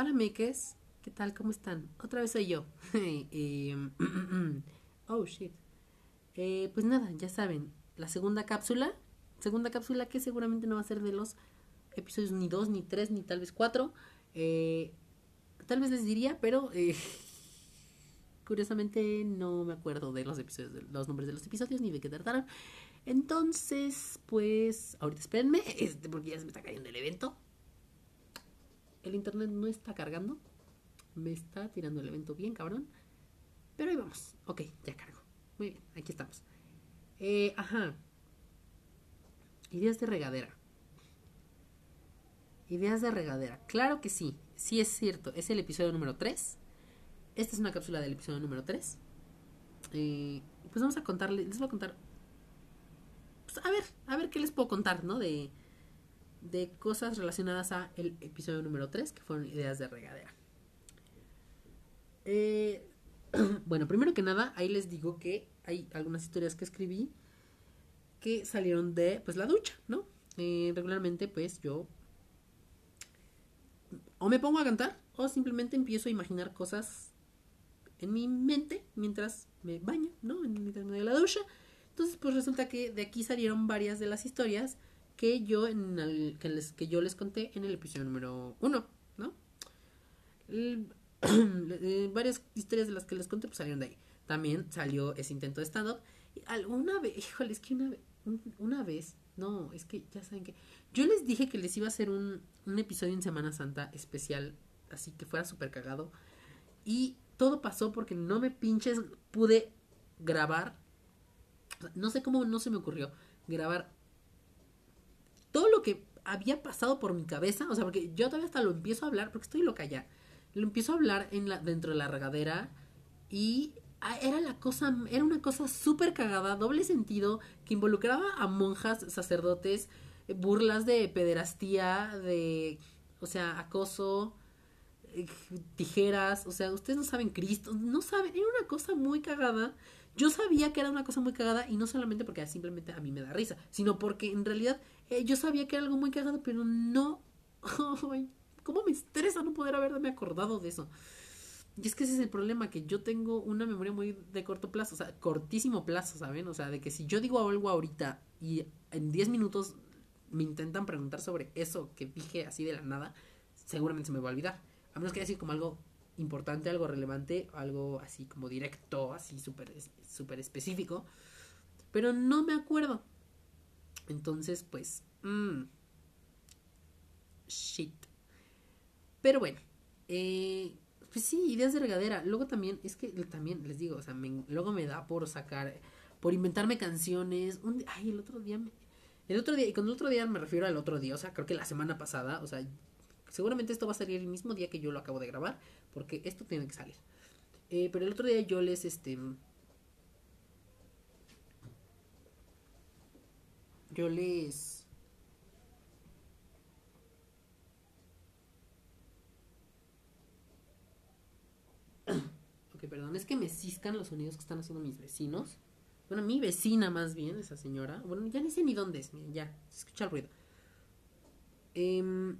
Hola, Meques. ¿Qué tal? ¿Cómo están? Otra vez soy yo. Oh, shit. Eh, pues nada, ya saben. La segunda cápsula. Segunda cápsula que seguramente no va a ser de los episodios ni dos, ni tres, ni tal vez cuatro. Eh, tal vez les diría, pero eh, curiosamente no me acuerdo de los episodios, de los nombres de los episodios ni de qué trataron. Entonces, pues, ahorita espérenme, este, porque ya se me está cayendo el evento. El internet no está cargando. Me está tirando el evento bien, cabrón. Pero ahí vamos. Ok, ya cargo. Muy bien, aquí estamos. Eh, ajá. Ideas de regadera. Ideas de regadera. Claro que sí. Sí es cierto. Es el episodio número 3. Esta es una cápsula del episodio número 3. Eh, pues vamos a contarles. Les voy a contar. Pues a ver, a ver qué les puedo contar, ¿no? De, de cosas relacionadas a el episodio número 3, que fueron ideas de regadera. Eh, bueno, primero que nada, ahí les digo que hay algunas historias que escribí que salieron de pues la ducha, ¿no? Eh, regularmente pues yo o me pongo a cantar o simplemente empiezo a imaginar cosas en mi mente mientras me baño, ¿no? Mientras me doy la ducha. Entonces pues resulta que de aquí salieron varias de las historias que yo en el, que, les, que yo les conté en el episodio número uno, ¿no? El, eh, varias historias de las que les conté pues salieron de ahí. También salió ese intento de stand-up. Alguna vez, híjole, es que una, una vez, no, es que ya saben que yo les dije que les iba a hacer un, un episodio en Semana Santa especial, así que fuera súper cagado. Y todo pasó porque no me pinches, pude grabar. No sé cómo no se me ocurrió grabar lo que había pasado por mi cabeza, o sea, porque yo todavía hasta lo empiezo a hablar, porque estoy loca ya. Lo empiezo a hablar en la, dentro de la regadera y era la cosa, era una cosa súper cagada, doble sentido, que involucraba a monjas, sacerdotes, burlas de pederastía, de, o sea, acoso, tijeras, o sea, ustedes no saben Cristo, no saben, era una cosa muy cagada. Yo sabía que era una cosa muy cagada y no solamente porque simplemente a mí me da risa, sino porque en realidad eh, yo sabía que era algo muy cagado, pero no... ¿Cómo me estresa no poder haberme acordado de eso? Y es que ese es el problema, que yo tengo una memoria muy de corto plazo, o sea, cortísimo plazo, ¿saben? O sea, de que si yo digo algo ahorita y en 10 minutos me intentan preguntar sobre eso que dije así de la nada, seguramente se me va a olvidar. A menos que sido como algo importante, algo relevante, algo así como directo, así súper super específico. Pero no me acuerdo. Entonces, pues... Mmm, shit. Pero bueno. Eh, pues sí, ideas de regadera. Luego también, es que también les digo, o sea, luego me da por sacar, por inventarme canciones. Un, ay, el otro día me, el otro día, y con el otro día me refiero al otro día, o sea, creo que la semana pasada, o sea, seguramente esto va a salir el mismo día que yo lo acabo de grabar, porque esto tiene que salir. Eh, pero el otro día yo les, este, yo les... ok, perdón, es que me ciscan los sonidos que están haciendo mis vecinos. Bueno, mi vecina más bien, esa señora. Bueno, ya ni sé ni dónde es, miren, ya, se escucha el ruido. Eh,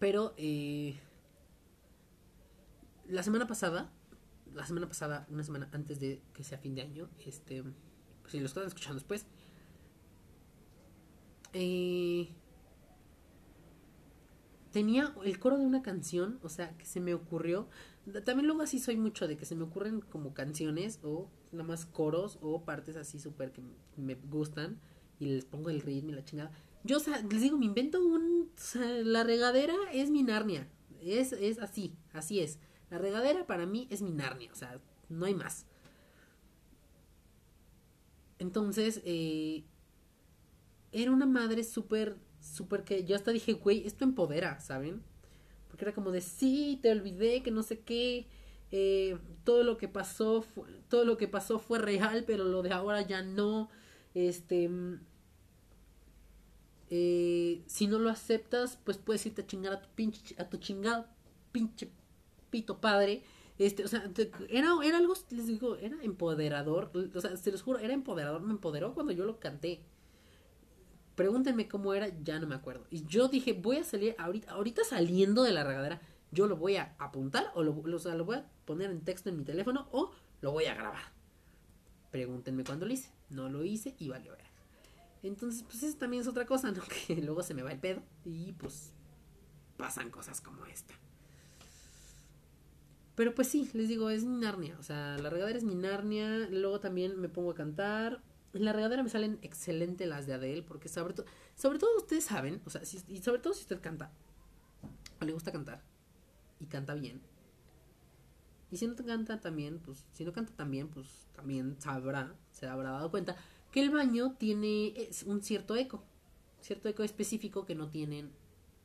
pero, eh, la semana pasada, la semana pasada, una semana antes de que sea fin de año, este, si lo están escuchando después, eh, tenía el coro de una canción, o sea, que se me ocurrió. También luego así soy mucho de que se me ocurren como canciones o nada más coros o partes así súper que me gustan y les pongo el ritmo y la chingada. Yo, o sea, les digo, me invento un... O sea, la regadera es mi Narnia. Es, es así, así es. La regadera para mí es mi Narnia, o sea, no hay más. Entonces, eh, era una madre súper, súper que yo hasta dije, güey, esto empodera, ¿saben? Porque era como de, sí, te olvidé, que no sé qué, eh, todo lo que pasó, fue, todo lo que pasó fue real, pero lo de ahora ya no, este, eh, si no lo aceptas, pues puedes irte a chingar a tu pinche, a tu chingado pinche pito padre. Este, o sea, era, era algo, les digo, era empoderador. O sea, se los juro, era empoderador. Me empoderó cuando yo lo canté. pregúntenme cómo era, ya no me acuerdo. Y yo dije, voy a salir ahorita, ahorita saliendo de la regadera, yo lo voy a apuntar o lo, o sea, lo voy a poner en texto en mi teléfono o lo voy a grabar. Pregúntenme cuándo lo hice. No lo hice y valió ver. Entonces, pues eso también es otra cosa, ¿no? Que luego se me va el pedo y pues pasan cosas como esta. Pero pues sí, les digo, es mi Narnia. O sea, la regadera es mi Narnia. Luego también me pongo a cantar. En la regadera me salen excelentes las de Adele, porque sobre, todo sobre todo ustedes saben, o sea, y sobre todo si usted canta, o le gusta cantar, y canta bien. Y si no canta también, pues, si no canta también, pues también sabrá, se habrá dado cuenta que el baño tiene un cierto eco, cierto eco específico que no tienen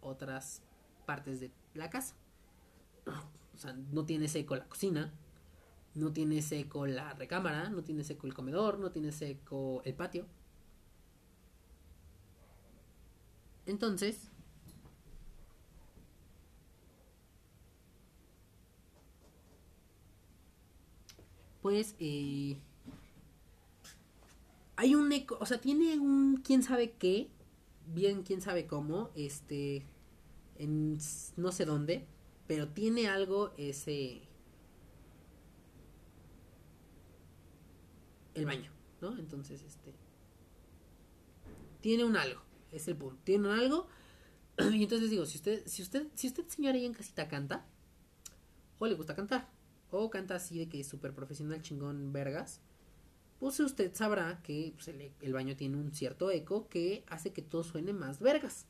otras partes de la casa. O sea, no tiene eco la cocina, no tiene eco la recámara, no tiene eco el comedor, no tiene eco el patio. Entonces, pues eh, hay un eco, o sea, tiene un quién sabe qué, bien quién sabe cómo, este, en no sé dónde, pero tiene algo ese el baño, ¿no? Entonces, este tiene un algo, es el punto. Tiene un algo y entonces digo, si usted si usted si usted señora ahí en casita canta o le gusta cantar o canta así de que es súper profesional chingón vergas, pues usted sabrá que pues, el, el, baño tiene un cierto eco que hace que todo suene más vergas.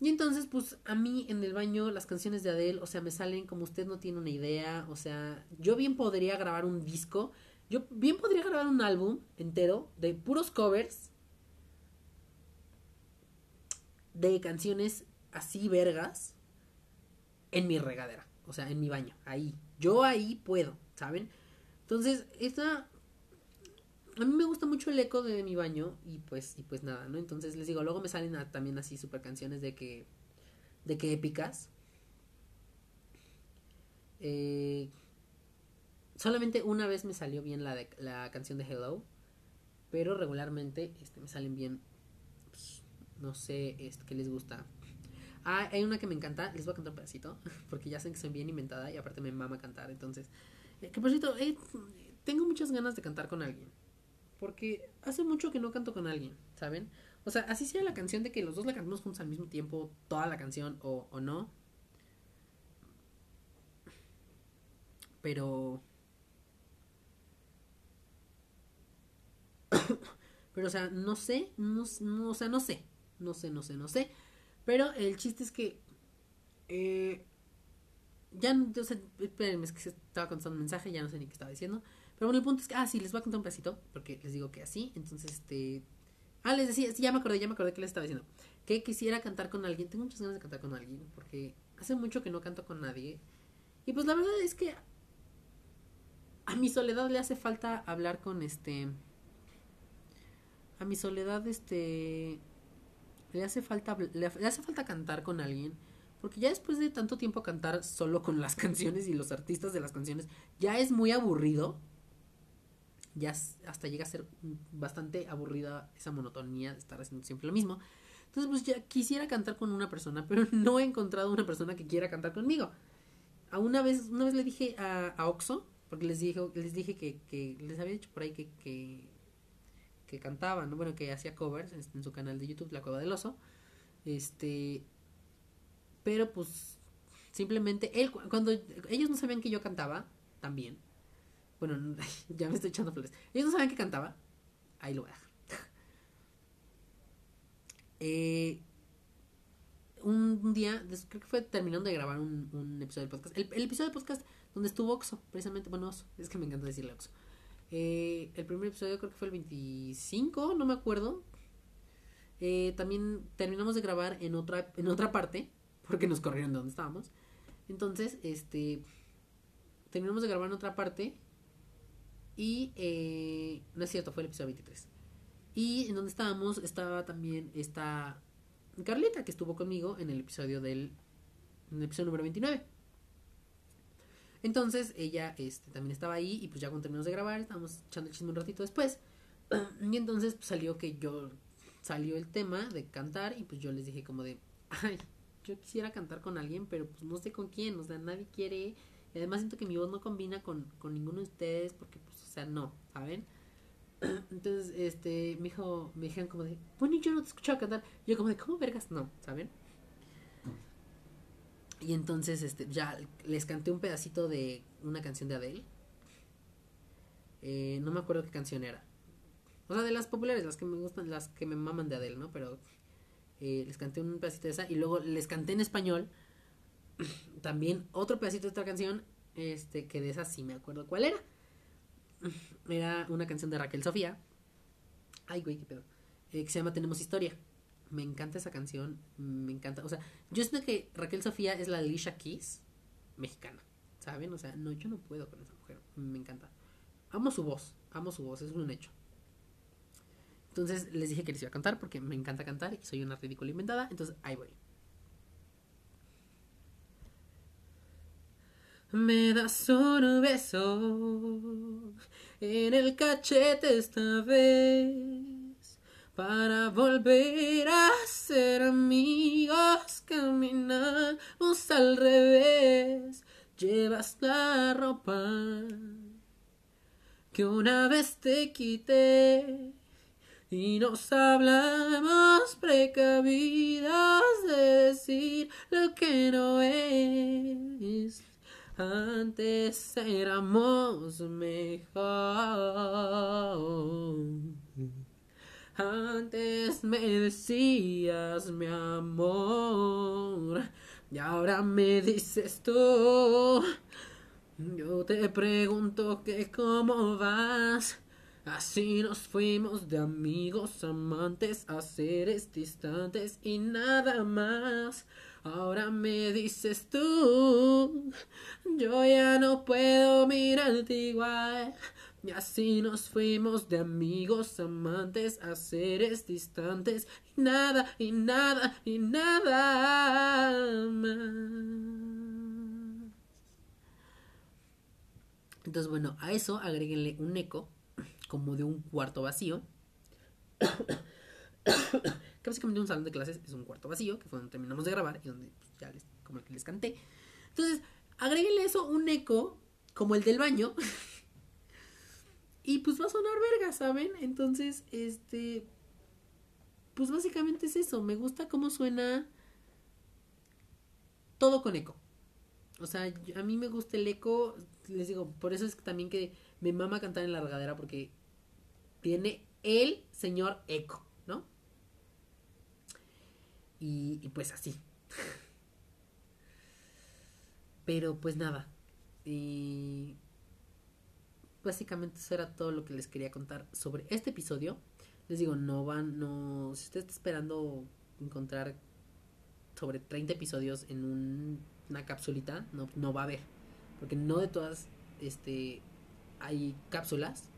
Y entonces, pues a mí en el baño las canciones de Adele, o sea, me salen como usted no tiene una idea, o sea, yo bien podría grabar un disco yo bien podría grabar un álbum entero de puros covers de canciones así vergas en mi regadera, o sea, en mi baño, ahí. Yo ahí puedo, ¿saben? Entonces, esta a mí me gusta mucho el eco de mi baño y pues y pues nada, ¿no? Entonces les digo, luego me salen también así super canciones de que de que épicas. Eh, solamente una vez me salió bien la, de, la canción de Hello, pero regularmente este, me salen bien, pues, no sé, este, qué les gusta. Ah, hay una que me encanta, les voy a cantar un pedacito, porque ya sé que soy bien inventada y aparte me mama cantar, entonces, eh, que por cierto, eh, tengo muchas ganas de cantar con alguien, porque hace mucho que no canto con alguien, ¿saben? O sea, así sea la canción de que los dos la cantamos juntos al mismo tiempo, toda la canción o, o no. Pero Pero, o sea, no sé, no, no, o sea, no sé, no sé, no sé, no sé. Pero el chiste es que... Eh, ya, o sea, espérenme, es que estaba contestando un mensaje, ya no sé ni qué estaba diciendo. Pero bueno, el punto es que, ah, sí, les voy a contar un pedacito, porque les digo que así, entonces, este... Ah, les decía, sí, ya me acordé, ya me acordé que les estaba diciendo. Que quisiera cantar con alguien, tengo muchas ganas de cantar con alguien, porque hace mucho que no canto con nadie. Y pues la verdad es que a mi soledad le hace falta hablar con este a mi soledad este le hace falta le, hace falta cantar con alguien porque ya después de tanto tiempo cantar solo con las canciones y los artistas de las canciones ya es muy aburrido ya hasta llega a ser bastante aburrida esa monotonía de estar haciendo siempre lo mismo entonces pues ya quisiera cantar con una persona pero no he encontrado una persona que quiera cantar conmigo a una vez una vez le dije a, a Oxo porque les dije les dije que, que les había dicho por ahí que, que que cantaba, ¿no? Bueno, que hacía covers en, su canal de YouTube, La Cueva del Oso. Este. Pero pues. Simplemente él, cuando ellos no sabían que yo cantaba, también. Bueno, ya me estoy echando flores. Ellos no sabían que cantaba. Ahí lo voy a dejar. eh, un día, creo que fue terminando de grabar un, episodio del podcast. El, episodio del podcast donde estuvo Oxo, precisamente. Bueno, Oxo, es que me encanta decirle Oxo. Eh, el primer episodio creo que fue el 25, no me acuerdo. Eh, también terminamos de grabar en otra, en otra parte, porque nos corrieron de donde estábamos. Entonces, este, terminamos de grabar en otra parte. Y, eh, no es cierto, fue el episodio 23. Y en donde estábamos estaba también esta Carlita, que estuvo conmigo en el episodio del episodio número 29. Entonces ella este, también estaba ahí y pues ya cuando terminamos de grabar estábamos echando el chisme un ratito después. Y entonces pues, salió que yo salió el tema de cantar y pues yo les dije como de, ay, yo quisiera cantar con alguien, pero pues no sé con quién, o sea, nadie quiere. Y además siento que mi voz no combina con, con ninguno de ustedes porque pues, o sea, no, ¿saben? Entonces, este, me dijo, me dijeron como de, bueno, yo no te escuchaba cantar. Yo como de, ¿cómo vergas? No, ¿saben? Y entonces, este, ya les canté un pedacito de una canción de Adele. Eh, no me acuerdo qué canción era. O sea, de las populares, las que me gustan, las que me maman de Adele, ¿no? Pero eh, les canté un pedacito de esa y luego les canté en español también otro pedacito de otra canción, este, que de esa sí me acuerdo cuál era. Era una canción de Raquel Sofía. Ay, güey, qué pedo. Eh, que se llama Tenemos Historia. Me encanta esa canción. Me encanta. O sea, yo siento que Raquel Sofía es la Alicia Keys mexicana. ¿Saben? O sea, no, yo no puedo con esa mujer. Me encanta. Amo su voz. Amo su voz. Es un hecho. Entonces les dije que les iba a cantar porque me encanta cantar y soy una ridícula inventada. Entonces ahí voy. Me das un beso en el cachete esta vez para volver a ser amigos. Caminamos al revés. Llevas la ropa que una vez te quité y nos hablamos precavidas de decir lo que no es. Antes éramos mejor. Antes me decías mi amor. Y ahora me dices tú. Yo te pregunto que cómo vas. Así nos fuimos de amigos, amantes a seres distantes y nada más. Ahora me dices tú, yo ya no puedo mirarte igual. Y así nos fuimos de amigos, amantes a seres distantes y nada, y nada, y nada más. Entonces, bueno, a eso agréguenle un eco como de un cuarto vacío que básicamente un salón de clases es un cuarto vacío, que fue donde terminamos de grabar y donde pues, ya les, como que les canté. Entonces, agréguenle eso un eco, como el del baño, y pues va a sonar verga, ¿saben? Entonces, este, pues básicamente es eso, me gusta cómo suena todo con eco. O sea, a mí me gusta el eco, les digo, por eso es también que me mama cantar en la regadera porque tiene el señor eco. Y, pues así. Pero pues nada. Y básicamente eso era todo lo que les quería contar sobre este episodio. Les digo, no van, no. Si usted está esperando encontrar sobre 30 episodios en una capsulita, no, no va a haber. Porque no de todas este, hay cápsulas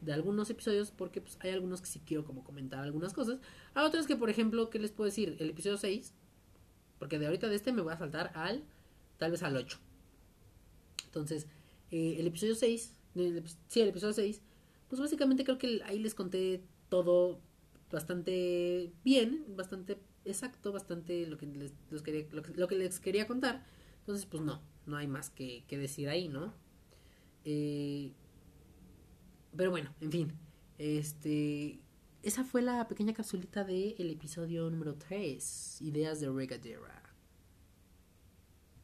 de algunos episodios porque pues, hay algunos que sí quiero como comentar algunas cosas. A otros que, por ejemplo, ¿qué les puedo decir? El episodio 6, porque de ahorita de este me voy a saltar al, tal vez al 8. Entonces, eh, el episodio 6, sí, el episodio 6, pues básicamente creo que ahí les conté todo bastante bien, bastante exacto, bastante lo que les, quería, lo que, les quería contar. Entonces, pues no, no hay más que, que decir ahí, ¿no? Eh, pero bueno, en fin. Este. Esa fue la pequeña capsulita del el episodio número 3. Ideas de Regadera.